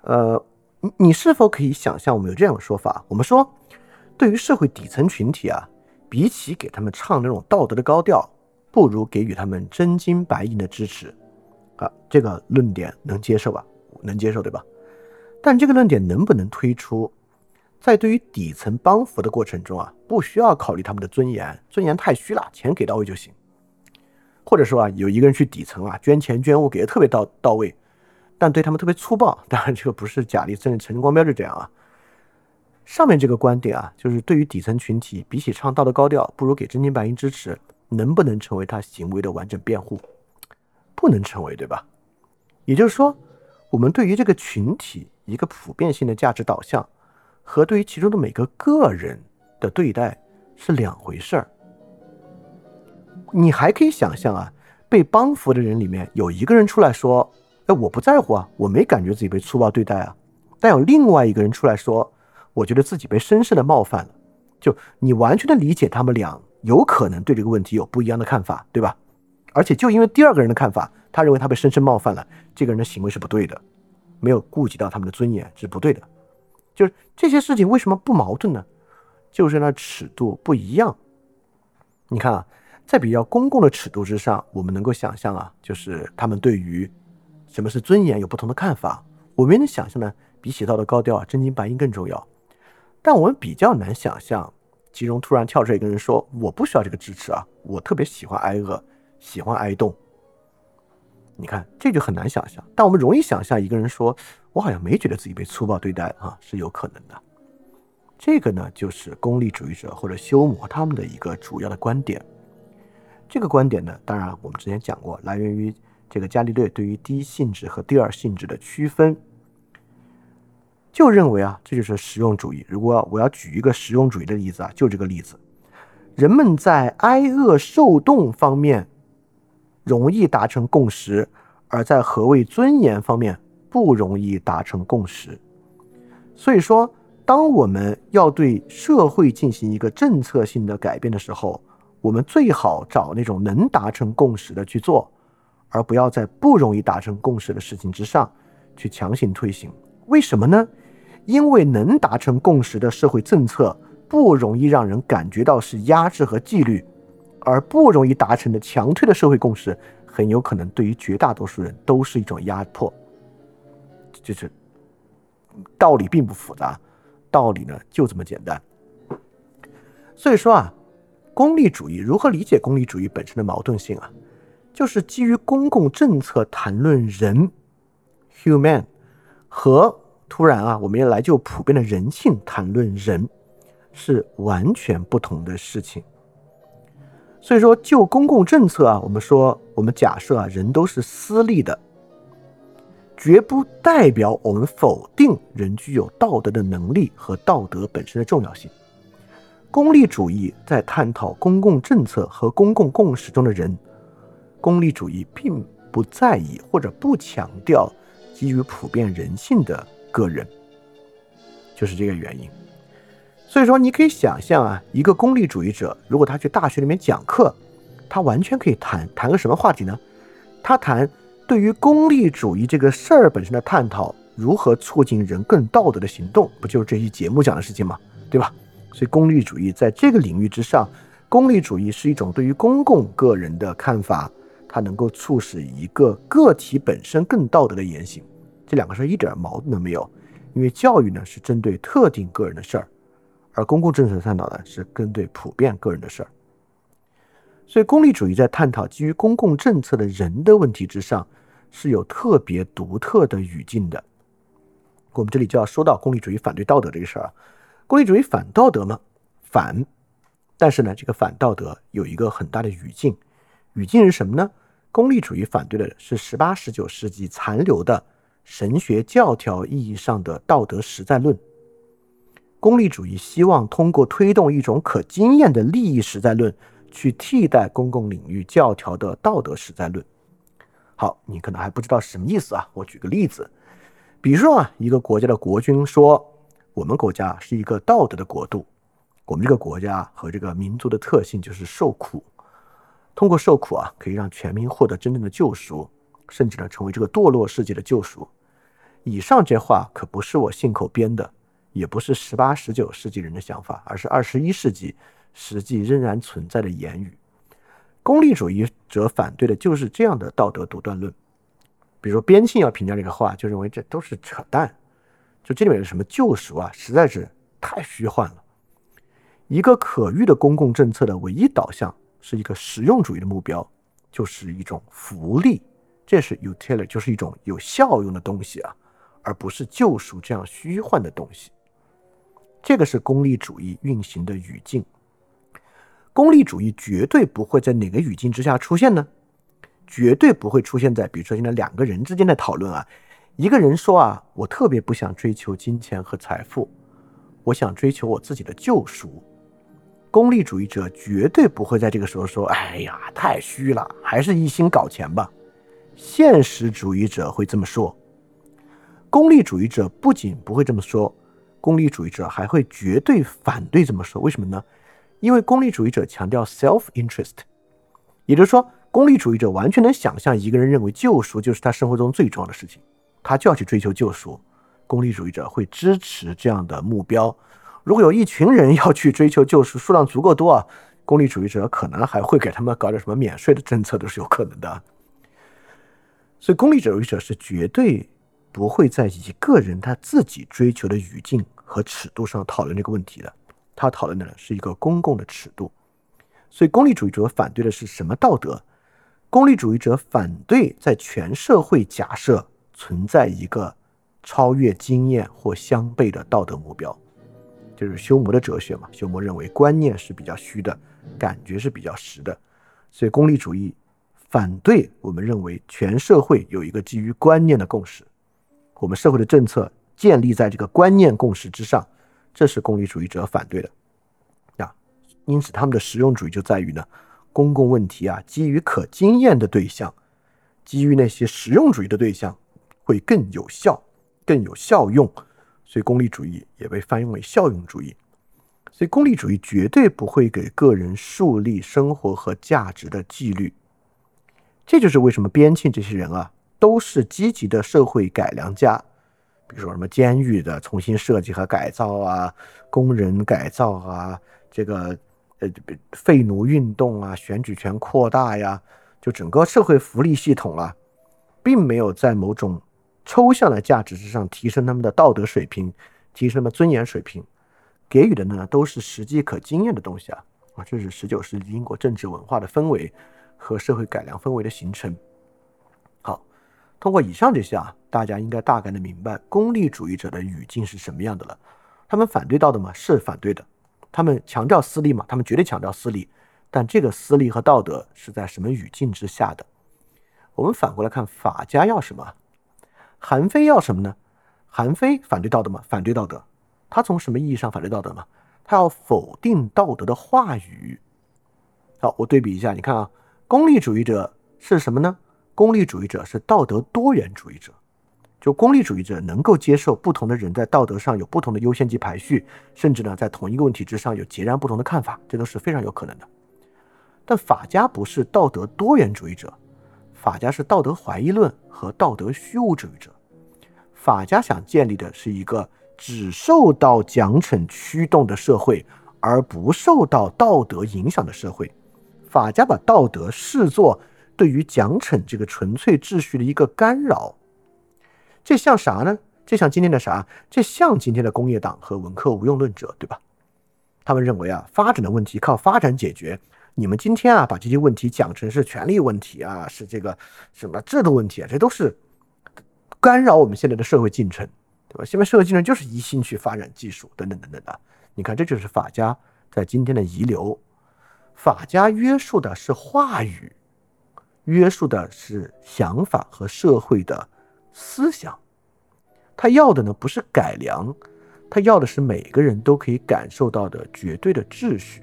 呃，你你是否可以想象我们有这样的说法？我们说，对于社会底层群体啊，比起给他们唱那种道德的高调，不如给予他们真金白银的支持。啊，这个论点能接受吧？能接受对吧？但这个论点能不能推出，在对于底层帮扶的过程中啊，不需要考虑他们的尊严，尊严太虚了，钱给到位就行。或者说啊，有一个人去底层啊，捐钱捐物给的特别到到位，但对他们特别粗暴。当然，这个不是贾立森、陈光标就这样啊。上面这个观点啊，就是对于底层群体，比起唱道德高调，不如给真金白银支持，能不能成为他行为的完整辩护？不能成为，对吧？也就是说，我们对于这个群体一个普遍性的价值导向，和对于其中的每个个人的对待是两回事儿。你还可以想象啊，被帮扶的人里面有一个人出来说：“哎，我不在乎啊，我没感觉自己被粗暴对待啊。但有另外一个人出来说，我觉得自己被深深的冒犯了。就你完全的理解他们俩有可能对这个问题有不一样的看法，对吧？而且就因为第二个人的看法，他认为他被深深冒犯了，这个人的行为是不对的，没有顾及到他们的尊严是不对的。就是这些事情为什么不矛盾呢？就是那尺度不一样。你看啊，在比较公共的尺度之上，我们能够想象啊，就是他们对于什么是尊严有不同的看法。我们能想象呢，比写到的高调啊，真金白银更重要。但我们比较难想象，其中突然跳出一个人说：“我不需要这个支持啊，我特别喜欢挨饿，喜欢挨冻。”你看，这就很难想象。但我们容易想象一个人说：“我好像没觉得自己被粗暴对待啊，是有可能的。”这个呢，就是功利主义者或者修魔他们的一个主要的观点。这个观点呢，当然我们之前讲过，来源于这个伽利略对于第一性质和第二性质的区分，就认为啊，这就是实用主义。如果我要举一个实用主义的例子啊，就这个例子：人们在挨饿受冻方面。容易达成共识，而在何谓尊严方面不容易达成共识。所以说，当我们要对社会进行一个政策性的改变的时候，我们最好找那种能达成共识的去做，而不要在不容易达成共识的事情之上去强行推行。为什么呢？因为能达成共识的社会政策不容易让人感觉到是压制和纪律。而不容易达成的强推的社会共识，很有可能对于绝大多数人都是一种压迫。就是道理并不复杂，道理呢就这么简单。所以说啊，功利主义如何理解功利主义本身的矛盾性啊？就是基于公共政策谈论人 （human） 和突然啊，我们要来就普遍的人性谈论人，是完全不同的事情。所以说，就公共政策啊，我们说，我们假设啊，人都是私利的，绝不代表我们否定人具有道德的能力和道德本身的重要性。功利主义在探讨公共政策和公共共识中的人，功利主义并不在意或者不强调基于普遍人性的个人，就是这个原因。所以说，你可以想象啊，一个功利主义者，如果他去大学里面讲课，他完全可以谈谈个什么话题呢？他谈对于功利主义这个事儿本身的探讨，如何促进人更道德的行动，不就是这期节目讲的事情吗？对吧？所以，功利主义在这个领域之上，功利主义是一种对于公共个人的看法，它能够促使一个个体本身更道德的言行。这两个事一点矛盾都没有，因为教育呢是针对特定个人的事儿。而公共政策探讨的是针对普遍个人的事儿，所以功利主义在探讨基于公共政策的人的问题之上是有特别独特的语境的。我们这里就要说到功利主义反对道德这个事儿啊，功利主义反道德吗？反，但是呢，这个反道德有一个很大的语境，语境是什么呢？功利主义反对的是十八、十九世纪残留的神学教条意义上的道德实在论。功利主义希望通过推动一种可经验的利益实在论，去替代公共领域教条的道德实在论。好，你可能还不知道什么意思啊？我举个例子，比如说啊，一个国家的国君说，我们国家是一个道德的国度，我们这个国家和这个民族的特性就是受苦，通过受苦啊，可以让全民获得真正的救赎，甚至呢，成为这个堕落世界的救赎。以上这话可不是我信口编的。也不是十八、十九世纪人的想法，而是二十一世纪实际仍然存在的言语。功利主义者反对的就是这样的道德独断论。比如说，边沁要评价这个话，就认为这都是扯淡。就这里面的什么救赎啊，实在是太虚幻了。一个可遇的公共政策的唯一导向是一个实用主义的目标，就是一种福利，这是 utility，就是一种有效用的东西啊，而不是救赎这样虚幻的东西。这个是功利主义运行的语境。功利主义绝对不会在哪个语境之下出现呢？绝对不会出现在，比如说现在两个人之间的讨论啊，一个人说啊，我特别不想追求金钱和财富，我想追求我自己的救赎。功利主义者绝对不会在这个时候说，哎呀，太虚了，还是一心搞钱吧。现实主义者会这么说。功利主义者不仅不会这么说，功利主义者还会绝对反对这么说。为什么呢？因为功利主义者强调 self-interest，也就是说，功利主义者完全能想象一个人认为救赎就是他生活中最重要的事情，他就要去追求救赎。功利主义者会支持这样的目标。如果有一群人要去追求救赎，数量足够多啊，功利主义者可能还会给他们搞点什么免税的政策都是有可能的。所以，功利主义者是绝对。不会在一个人他自己追求的语境和尺度上讨论这个问题的，他讨论的呢是一个公共的尺度。所以，功利主义者反对的是什么道德？功利主义者反对在全社会假设存在一个超越经验或相悖的道德目标，就是修谟的哲学嘛。修谟认为观念是比较虚的，感觉是比较实的，所以功利主义反对我们认为全社会有一个基于观念的共识。我们社会的政策建立在这个观念共识之上，这是功利主义者反对的啊。因此，他们的实用主义就在于呢，公共问题啊，基于可经验的对象，基于那些实用主义的对象会更有效、更有效用。所以，功利主义也被翻译为效用主义。所以，功利主义绝对不会给个人树立生活和价值的纪律。这就是为什么边沁这些人啊。都是积极的社会改良家，比如说什么监狱的重新设计和改造啊，工人改造啊，这个呃废奴运动啊，选举权扩大呀，就整个社会福利系统啊，并没有在某种抽象的价值之上提升他们的道德水平，提升他们尊严水平，给予的呢都是实际可经验的东西啊啊，这是十九世纪英国政治文化的氛围和社会改良氛围的形成。好通过以上这些啊，大家应该大概的明白功利主义者的语境是什么样的了。他们反对道德吗？是反对的。他们强调私利嘛？他们绝对强调私利。但这个私利和道德是在什么语境之下的？我们反过来看，法家要什么？韩非要什么呢？韩非反对道德吗？反对道德。他从什么意义上反对道德吗？他要否定道德的话语。好，我对比一下，你看啊，功利主义者是什么呢？功利主义者是道德多元主义者，就功利主义者能够接受不同的人在道德上有不同的优先级排序，甚至呢在同一个问题之上有截然不同的看法，这都是非常有可能的。但法家不是道德多元主义者，法家是道德怀疑论和道德虚无主义者。法家想建立的是一个只受到奖惩驱动的社会，而不受到道德影响的社会。法家把道德视作。对于奖惩这个纯粹秩序的一个干扰，这像啥呢？这像今天的啥？这像今天的工业党和文科无用论者，对吧？他们认为啊，发展的问题靠发展解决。你们今天啊，把这些问题讲成是权力问题啊，是这个什么制度问题啊，这都是干扰我们现在的社会进程，对吧？现在社会进程就是一心去发展技术，等等等等的。你看，这就是法家在今天的遗留。法家约束的是话语。约束的是想法和社会的思想，他要的呢不是改良，他要的是每个人都可以感受到的绝对的秩序。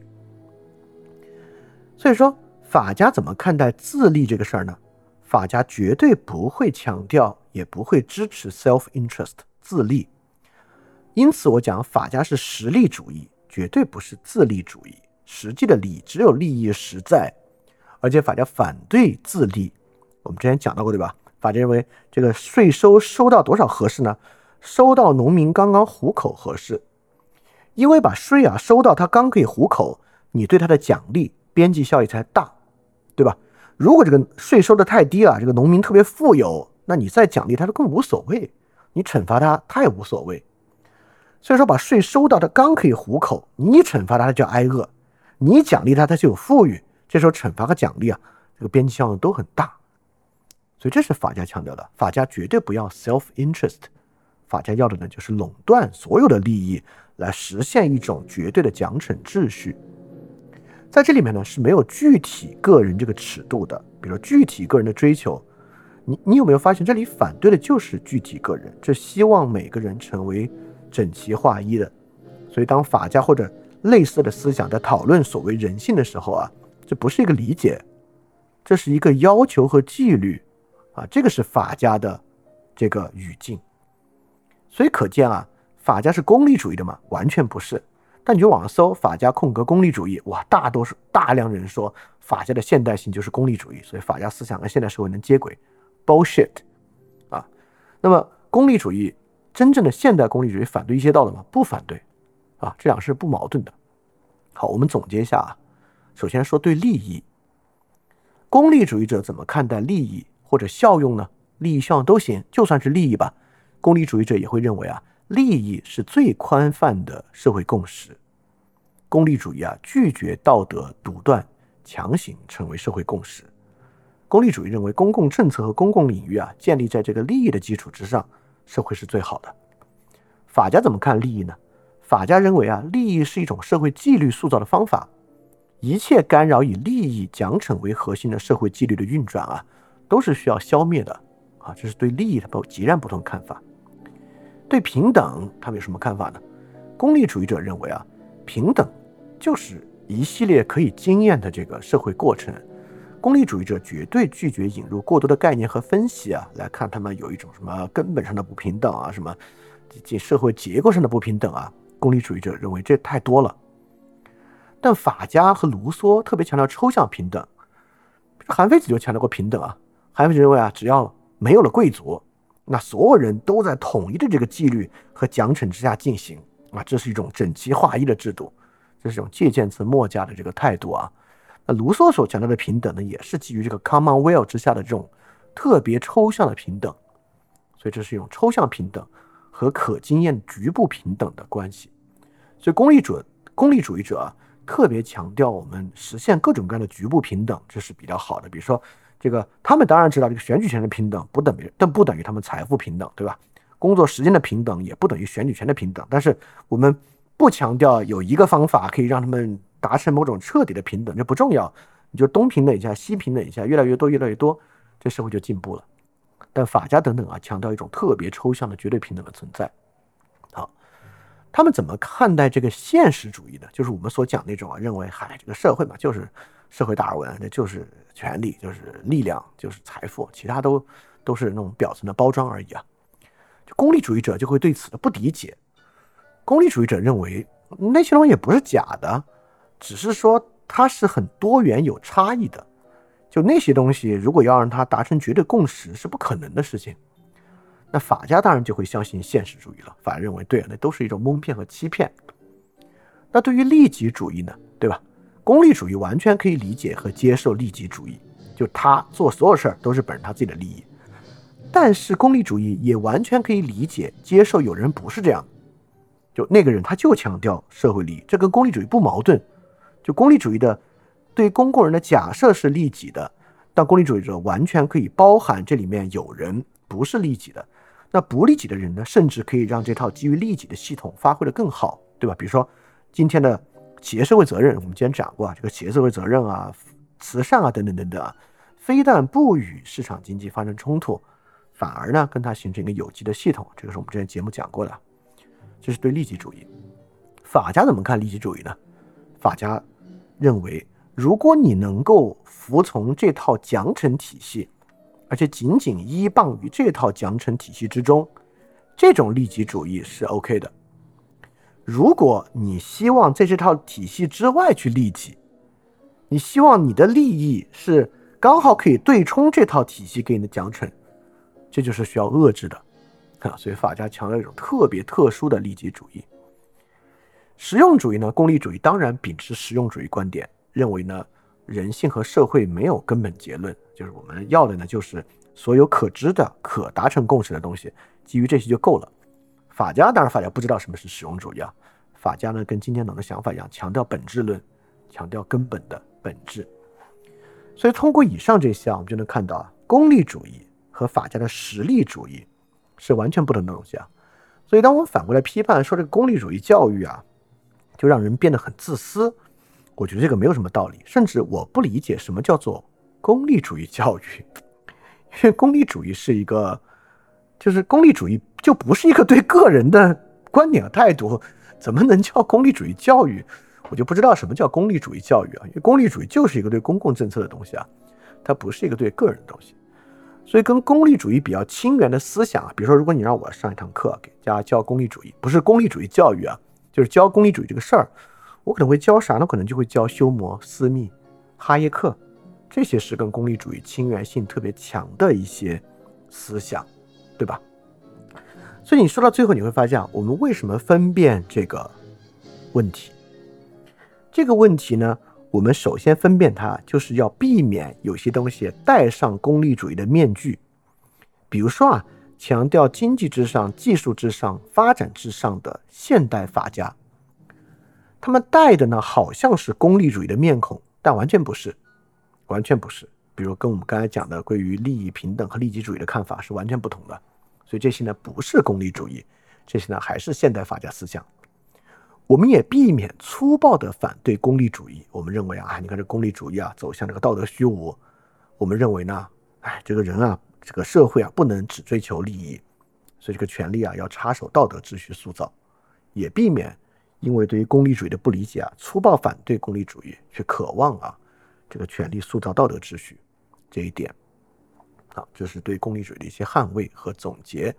所以说，法家怎么看待自立这个事儿呢？法家绝对不会强调，也不会支持 self-interest 自立。因此，我讲法家是实利主义，绝对不是自利主义。实际的利，只有利益实在。而且法家反对自立，我们之前讲到过，对吧？法家认为这个税收收到多少合适呢？收到农民刚刚糊口合适，因为把税啊收到他刚可以糊口，你对他的奖励边际效益才大，对吧？如果这个税收的太低啊，这个农民特别富有，那你再奖励他都更无所谓，你惩罚他他也无所谓。所以说，把税收到他刚可以糊口，你惩罚他他就挨饿，你奖励他他就有富裕。这时候惩罚和奖励啊，这个边际效用都很大，所以这是法家强调的。法家绝对不要 self interest，法家要的呢就是垄断所有的利益，来实现一种绝对的奖惩秩序。在这里面呢是没有具体个人这个尺度的，比如具体个人的追求，你你有没有发现这里反对的就是具体个人，这希望每个人成为整齐划一的。所以当法家或者类似的思想在讨论所谓人性的时候啊。这不是一个理解，这是一个要求和纪律，啊，这个是法家的这个语境。所以可见啊，法家是功利主义的吗？完全不是。但你就网上搜法家空格功利主义，哇，大多数大量人说法家的现代性就是功利主义，所以法家思想跟现代社会能接轨，bullshit 啊。那么功利主义真正的现代功利主义反对一些道德吗？不反对啊，这两是不矛盾的。好，我们总结一下啊，首先说对利益，功利主义者怎么看待利益或者效用呢？利益效用都行，就算是利益吧，功利主义者也会认为啊。利益是最宽泛的社会共识，功利主义啊拒绝道德独断，强行成为社会共识。功利主义认为，公共政策和公共领域啊建立在这个利益的基础之上，社会是最好的。法家怎么看利益呢？法家认为啊，利益是一种社会纪律塑造的方法，一切干扰以利益奖惩为核心的社会纪律的运转啊，都是需要消灭的啊。这是对利益的不截然不同看法。对平等，他们有什么看法呢？功利主义者认为啊，平等就是一系列可以经验的这个社会过程。功利主义者绝对拒绝引入过多的概念和分析啊，来看他们有一种什么根本上的不平等啊，什么这社会结构上的不平等啊。功利主义者认为这太多了。但法家和卢梭特别强调抽象平等，韩非子就强调过平等啊。韩非子认为啊，只要没有了贵族。那所有人都在统一的这个纪律和奖惩之下进行啊，这是一种整齐划一的制度，这是一种借鉴自墨家的这个态度啊。那卢梭所强调的平等呢，也是基于这个 Commonwealth 之下的这种特别抽象的平等，所以这是一种抽象平等和可经验局部平等的关系。所以功利主功利主义者啊，特别强调我们实现各种各样的局部平等，这是比较好的。比如说。这个他们当然知道，这个选举权的平等不等于，但不等于他们财富平等，对吧？工作时间的平等也不等于选举权的平等。但是我们不强调有一个方法可以让他们达成某种彻底的平等，这不重要。你就东平等一下，西平等一下，越来越多，越来越多，这社会就进步了。但法家等等啊，强调一种特别抽象的绝对平等的存在。他们怎么看待这个现实主义的？就是我们所讲那种啊，认为嗨，这个社会嘛，就是社会达尔文，那就是。权力就是力量，就是财富，其他都都是那种表层的包装而已啊。就功利主义者就会对此的不理解。功利主义者认为那些东西也不是假的，只是说它是很多元有差异的。就那些东西，如果要让它达成绝对共识，是不可能的事情。那法家当然就会相信现实主义了。法认为，对啊，那都是一种蒙骗和欺骗。那对于利己主义呢？对吧？功利主义完全可以理解和接受利己主义，就他做所有事儿都是本着他自己的利益。但是功利主义也完全可以理解接受有人不是这样，就那个人他就强调社会利益，这跟功利主义不矛盾。就功利主义的对公共人的假设是利己的，但功利主义者完全可以包含这里面有人不是利己的。那不利己的人呢，甚至可以让这套基于利己的系统发挥的更好，对吧？比如说今天的。企业社会责任，我们之前讲过啊，这个企业社会责任啊、慈善啊等等等等啊，非但不与市场经济发生冲突，反而呢跟它形成一个有机的系统。这个是我们之前节目讲过的，这是对利己主义。法家怎么看利己主义呢？法家认为，如果你能够服从这套奖惩体系，而且仅仅依傍于这套奖惩体系之中，这种利己主义是 OK 的。如果你希望在这套体系之外去利己，你希望你的利益是刚好可以对冲这套体系给你的奖惩，这就是需要遏制的啊。所以法家强调一种特别特殊的利己主义。实用主义呢，功利主义当然秉持实用主义观点，认为呢人性和社会没有根本结论，就是我们要的呢就是所有可知的、可达成共识的东西，基于这些就够了。法家当然，法家不知道什么是实用主义啊。法家呢，跟今天党的想法一样，强调本质论，强调根本的本质。所以通过以上这些啊，我们就能看到啊，功利主义和法家的实力主义是完全不同的东西啊。所以当我们反过来批判说这个功利主义教育啊，就让人变得很自私，我觉得这个没有什么道理。甚至我不理解什么叫做功利主义教育，因为功利主义是一个，就是功利主义。就不是一个对个人的观点和态度，怎么能叫功利主义教育？我就不知道什么叫功利主义教育啊！因为功利主义就是一个对公共政策的东西啊，它不是一个对个人的东西。所以跟功利主义比较亲缘的思想啊，比如说，如果你让我上一堂课给大家教功利主义，不是功利主义教育啊，就是教功利主义这个事儿，我可能会教啥呢？可能就会教休谟、斯密、哈耶克，这些是跟功利主义亲缘性特别强的一些思想，对吧？所以你说到最后，你会发现，我们为什么分辨这个问题？这个问题呢？我们首先分辨它，就是要避免有些东西戴上功利主义的面具。比如说啊，强调经济至上、技术至上、发展至上的现代法家，他们戴的呢，好像是功利主义的面孔，但完全不是，完全不是。比如跟我们刚才讲的关于利益平等和利己主义的看法是完全不同的。所以这些呢，不是功利主义，这些呢，还是现代法家思想。我们也避免粗暴的反对功利主义。我们认为啊，你看这功利主义啊，走向这个道德虚无。我们认为呢，哎，这个人啊，这个社会啊，不能只追求利益，所以这个权利啊，要插手道德秩序塑造。也避免因为对于功利主义的不理解啊，粗暴反对功利主义，却渴望啊，这个权利塑造道德秩序。这一点，好，这是对功利主义的一些捍卫和总结。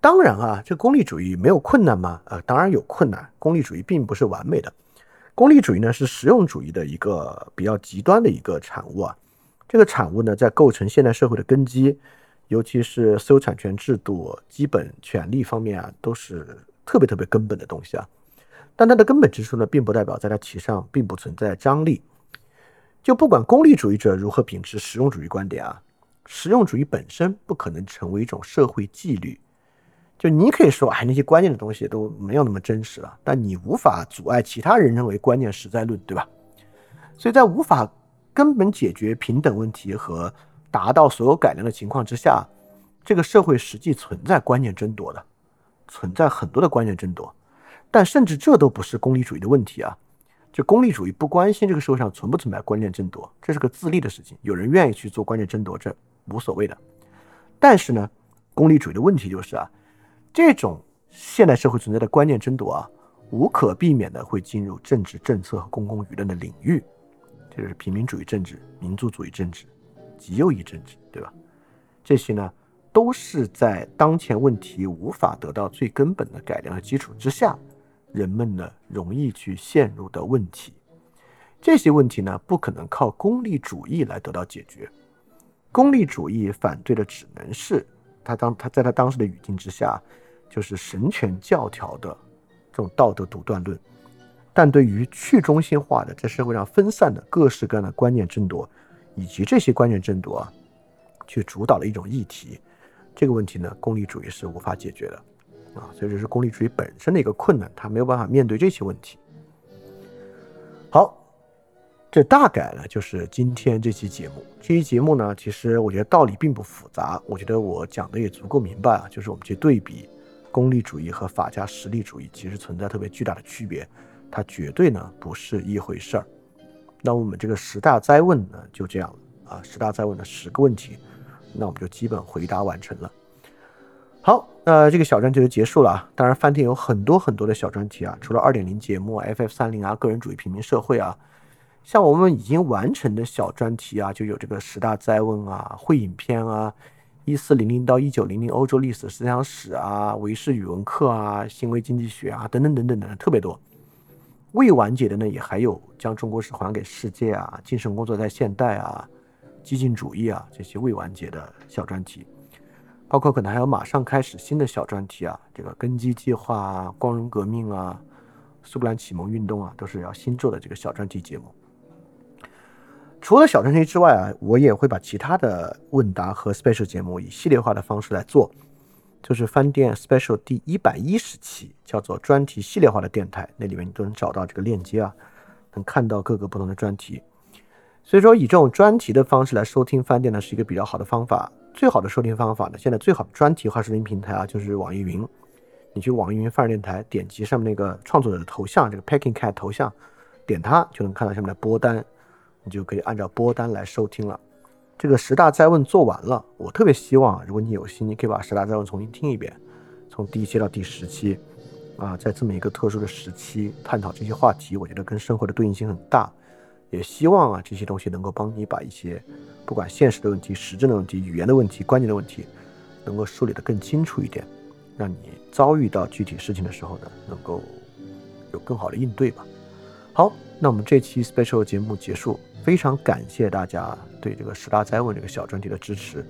当然啊，这功利主义没有困难吗？呃，当然有困难。功利主义并不是完美的，功利主义呢是实用主义的一个比较极端的一个产物啊。这个产物呢，在构成现代社会的根基，尤其是私有产权制度、基本权利方面啊，都是特别特别根本的东西啊。但它的根本之处呢，并不代表在它其上并不存在张力。就不管功利主义者如何秉持实用主义观点啊，实用主义本身不可能成为一种社会纪律。就你可以说，哎，那些关键的东西都没有那么真实了，但你无法阻碍其他人认为观念实在论，对吧？所以在无法根本解决平等问题和达到所有改良的情况之下，这个社会实际存在观念争夺的，存在很多的观念争夺。但甚至这都不是功利主义的问题啊！就功利主义不关心这个社会上存不存在观念争夺，这是个自利的事情。有人愿意去做观念争夺，这无所谓的。但是呢，功利主义的问题就是啊。这种现代社会存在的观念争夺啊，无可避免的会进入政治政策和公共舆论的领域，这就是平民主义政治、民族主义政治、极右翼政治，对吧？这些呢，都是在当前问题无法得到最根本的改良的基础之下，人们呢容易去陷入的问题。这些问题呢，不可能靠功利主义来得到解决。功利主义反对的只能是他当他在他当时的语境之下。就是神权教条的这种道德独断论，但对于去中心化的在社会上分散的各式各样的观念争夺，以及这些观念争夺啊，去主导了一种议题，这个问题呢，功利主义是无法解决的啊，所以这是功利主义本身的一个困难，它没有办法面对这些问题。好，这大概呢就是今天这期节目。这期节目呢，其实我觉得道理并不复杂，我觉得我讲的也足够明白啊，就是我们去对比。功利主义和法家实力主义其实存在特别巨大的区别，它绝对呢不是一回事儿。那我们这个十大灾问呢就这样了啊，十大灾问的十个问题，那我们就基本回答完成了。好，那这个小专题就结束了啊。当然，翻天有很多很多的小专题啊，除了二点零节目 FF 三零啊，个人主义平民社会啊，像我们已经完成的小专题啊，就有这个十大灾问啊，会影片啊。一四零零到一九零零欧洲历史思想史啊，维氏语文课啊，行为经济学啊，等等等等等，特别多。未完结的呢，也还有将中国史还给世界啊，精神工作在现代啊，激进主义啊这些未完结的小专题，包括可能还有马上开始新的小专题啊，这个根基计划啊，光荣革命啊，苏格兰启蒙运动啊，都是要新做的这个小专题节目。除了小专题之外啊，我也会把其他的问答和 special 节目以系列化的方式来做，就是翻店 special 第一百一十期叫做专题系列化的电台，那里面你都能找到这个链接啊，能看到各个不同的专题。所以说以这种专题的方式来收听饭店呢，是一个比较好的方法。最好的收听方法呢，现在最好的专题化收听平台啊，就是网易云。你去网易云范儿电台，点击上面那个创作者的头像，这个 Packing Cat 头像，点它就能看到下面的播单。你就可以按照播单来收听了。这个十大再问做完了，我特别希望，如果你有心，你可以把十大再问重新听一遍，从第一期到第十期，啊，在这么一个特殊的时期探讨这些话题，我觉得跟生活的对应性很大，也希望啊这些东西能够帮你把一些不管现实的问题、时政的问题、语言的问题、关键的问题，能够梳理得更清楚一点，让你遭遇到具体事情的时候呢，能够有更好的应对吧。好，那我们这期 special 节目结束，非常感谢大家对这个十大灾问这个小专题的支持。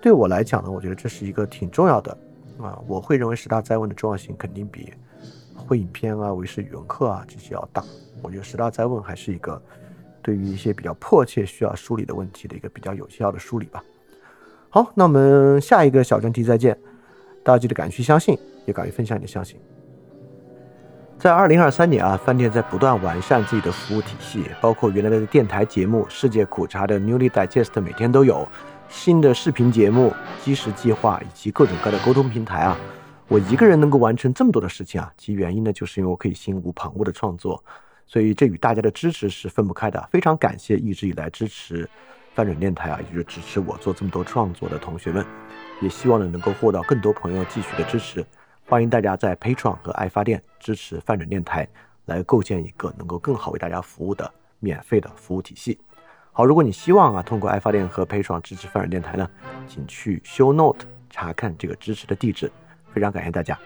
对我来讲呢，我觉得这是一个挺重要的啊，我会认为十大灾问的重要性肯定比。会影片啊、维视语文课啊这些要大，我觉得十大灾问还是一个对于一些比较迫切需要梳理的问题的一个比较有效的梳理吧。好，那我们下一个小专题再见，大家记得敢于相信，也敢于分享你的相信。在二零二三年啊，饭店在不断完善自己的服务体系，包括原来的电台节目《世界苦茶》的 Newly Digest 每天都有新的视频节目《基石计划》以及各种各样的沟通平台啊。我一个人能够完成这么多的事情啊，其原因呢，就是因为我可以心无旁骛的创作，所以这与大家的支持是分不开的。非常感谢一直以来支持翻转电台啊，也就是支持我做这么多创作的同学们，也希望呢能够获得更多朋友继续的支持。欢迎大家在 Patreon 和爱发电支持翻转电台，来构建一个能够更好为大家服务的免费的服务体系。好，如果你希望啊通过爱发电和 Patreon 支持翻转电台呢，请去 Show Note 查看这个支持的地址。非常感谢大家。